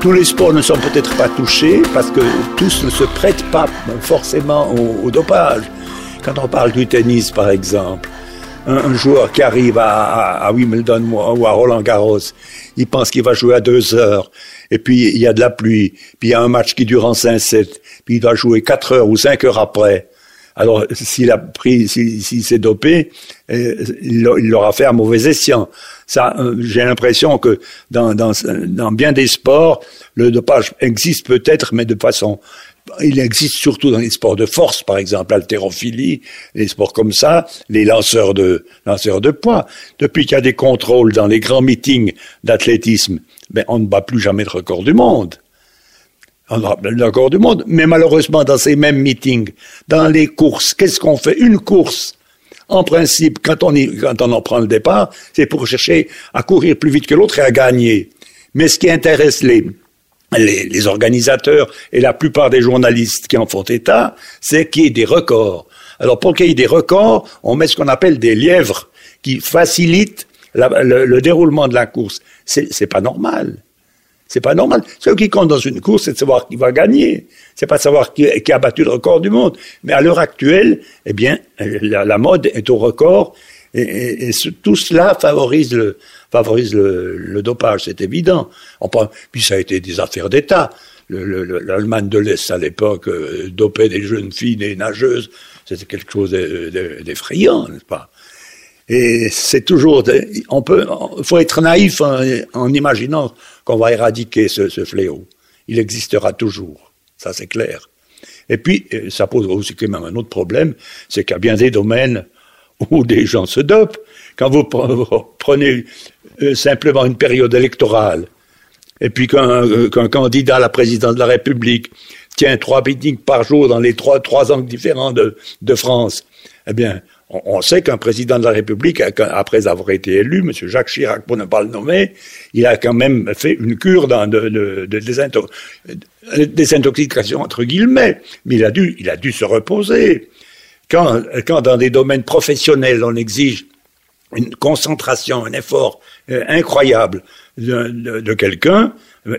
tous les sports ne sont peut-être pas touchés parce que tous ne se prêtent pas forcément au, dopage. Quand on parle du tennis, par exemple, un, joueur qui arrive à, Wimbledon ou à Roland Garros, il pense qu'il va jouer à deux heures, et puis il y a de la pluie, puis il y a un match qui dure en 5-7, puis il doit jouer quatre heures ou cinq heures après. Alors, s'il a pris, s'il s'est dopé, euh, il l'aura fait à mauvais escient. Ça, euh, j'ai l'impression que dans, bien des sports, le dopage existe peut-être, mais de façon il existe surtout dans les sports de force, par exemple, l'haltérophilie, les sports comme ça, les lanceurs de, lanceurs de poids. Depuis qu'il y a des contrôles dans les grands meetings d'athlétisme, ben, on ne bat plus jamais le record du monde. On le record du monde. Mais malheureusement, dans ces mêmes meetings, dans les courses, qu'est-ce qu'on fait? Une course en principe, quand on, quand on en prend le départ, c'est pour chercher à courir plus vite que l'autre et à gagner. Mais ce qui intéresse les, les, les, organisateurs et la plupart des journalistes qui en font état, c'est qu'il y ait des records. Alors pour qu'il y ait des records, on met ce qu'on appelle des lièvres qui facilitent le, le, déroulement de la course. C'est pas normal. C'est pas normal. Ce qui compte dans une course, c'est de savoir qui va gagner. C'est pas de savoir qui, a battu le record du monde. Mais à l'heure actuelle, eh bien, la, mode est au record. Et, tout cela favorise le, dopage, c'est évident. Puis ça a été des affaires d'État. L'Allemagne de l'Est à l'époque euh, dopait des jeunes filles, des nageuses. C'était quelque chose d'effrayant, n'est-ce pas? Et c'est toujours, on peut, faut être naïf en, imaginant qu'on va éradiquer ce, fléau. Il existera toujours, ça c'est clair. Et puis, euh, ça pose aussi quand même un autre problème, c'est qu'il y a bien des domaines où des gens se dopent. Quand vous prenez euh, simplement une période électorale, et puis euh, qu'un candidat à la présidence de la République tient trois meetings par jour dans les trois, trois angles différents de, de France, eh bien, on, sait qu'un président de la République, après avoir été élu, M. Jacques Chirac, pour ne pas le nommer, il a quand même fait une cure de, de désintoxication, entre guillemets, mais il a dû, se reposer. Quand, dans des domaines professionnels, on exige une concentration, un effort euh, incroyable de, quelqu'un, euh,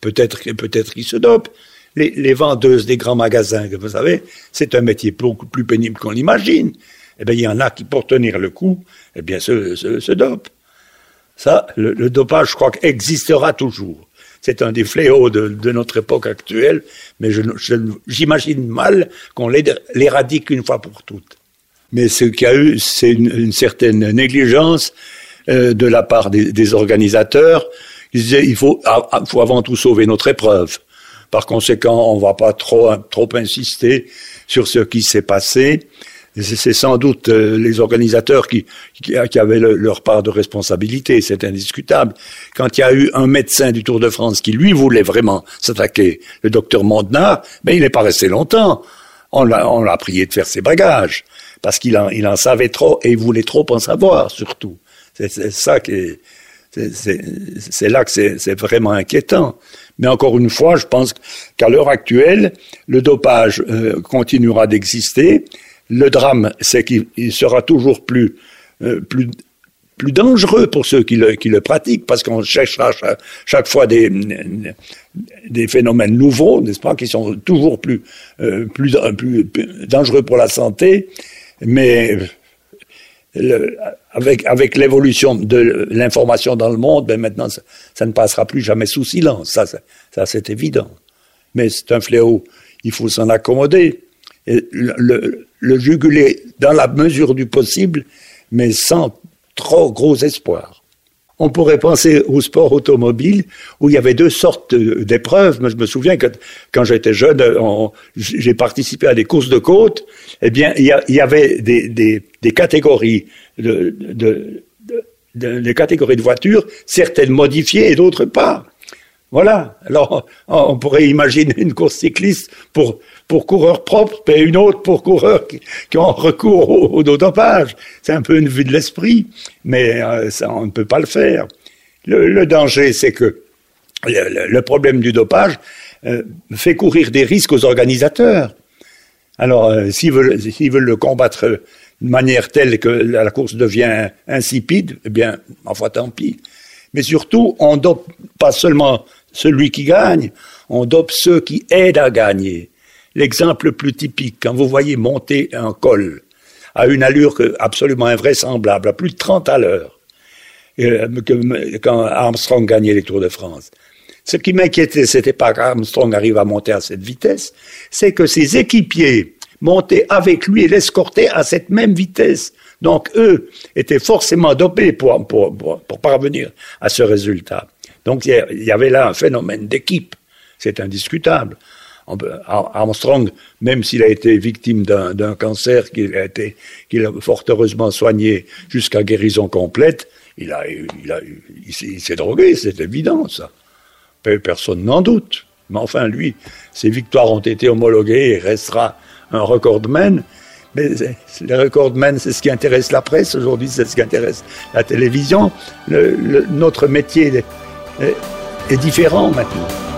peut-être peut-être qu'il se dope. Les, les, vendeuses des grands magasins, vous savez, c'est un métier beaucoup plus pénible qu'on l'imagine eh bien, il y en a qui, pour tenir le coup, eh bien, se, se. Ça, le, dopage, je crois, existera toujours. C'est un des fléaux de, notre époque actuelle, mais j'imagine mal qu'on l'éradique une fois pour toutes. Mais ce qu'il y a eu, c'est une, certaine négligence euh, de la part des, organisateurs. Ils disaient, il faut, faut avant tout sauver notre épreuve. Par conséquent, on ne va pas trop, trop insister sur ce qui s'est passé c'est sans doute euh, les organisateurs qui, qui, qui avaient le, leur part de responsabilité, c'est indiscutable. Quand il y a eu un médecin du Tour de France qui, lui, voulait vraiment s'attaquer, le docteur Mondenard, ben, il n'est pas resté longtemps. On l'a prié de faire ses bagages, parce qu'il en, il en savait trop et il voulait trop en savoir, surtout. C'est ça qui est... C'est là que c'est vraiment inquiétant. Mais encore une fois, je pense qu'à l'heure actuelle, le dopage euh, continuera d'exister le drame, c'est qu'il sera toujours plus, euh, plus, plus dangereux pour ceux qui le, pratiquent, parce qu'on cherchera chaque, fois des, des phénomènes nouveaux, n'est-ce pas, qui sont toujours plus, euh, plus, plus, dangereux pour la santé, mais avec, avec l'évolution de l'information dans le monde, ben maintenant, ça, ne passera plus jamais sous silence, ça c'est évident. Mais c'est un fléau, il faut s'en accommoder. Le, le le juguler dans la mesure du possible, mais sans trop gros espoir. On pourrait penser au sport automobile où il y avait deux sortes d'épreuves. Je me souviens que quand j'étais jeune, j'ai participé à des courses de côte. Eh bien, il y, avait des catégories de voitures, certaines modifiées et d'autres pas. Voilà. Alors, on pourrait imaginer une course cycliste pour pour coureurs propres et une autre pour coureurs qui, ont recours au, dopage. C'est un peu une vue de l'esprit, mais euh, ça, on ne peut pas le faire. Le, danger, c'est que le, problème du dopage euh, fait courir des risques aux organisateurs. Alors, euh, s'ils veulent, s'ils veulent le combattre de manière telle que la course devient insipide, eh bien, enfin, tant pis. Mais surtout, on dope pas seulement celui qui gagne, on dope ceux qui aident à gagner. L'exemple le plus typique, quand vous voyez monter un col à une allure absolument invraisemblable, à plus de 30 à l'heure, euh, quand Armstrong gagnait les Tours de France. Ce qui m'inquiétait, c'était pas qu'Armstrong arrive à monter à cette vitesse, c'est que ses équipiers montaient avec lui et l'escortaient à cette même vitesse. Donc eux étaient forcément dopés pour, parvenir à ce résultat. Donc il y avait là un phénomène d'équipe, c'est indiscutable. Armstrong, même s'il a été victime d'un cancer qu'il a été, qu'il a fort heureusement soigné jusqu'à guérison complète, il a, il a, il s'est drogué, c'est évident ça. Personne n'en doute. Mais enfin, lui, ses victoires ont été homologuées et restera un recordman. Mais les recordmen, c'est ce qui intéresse la presse aujourd'hui, c'est ce qui intéresse la télévision. notre métier est différent maintenant.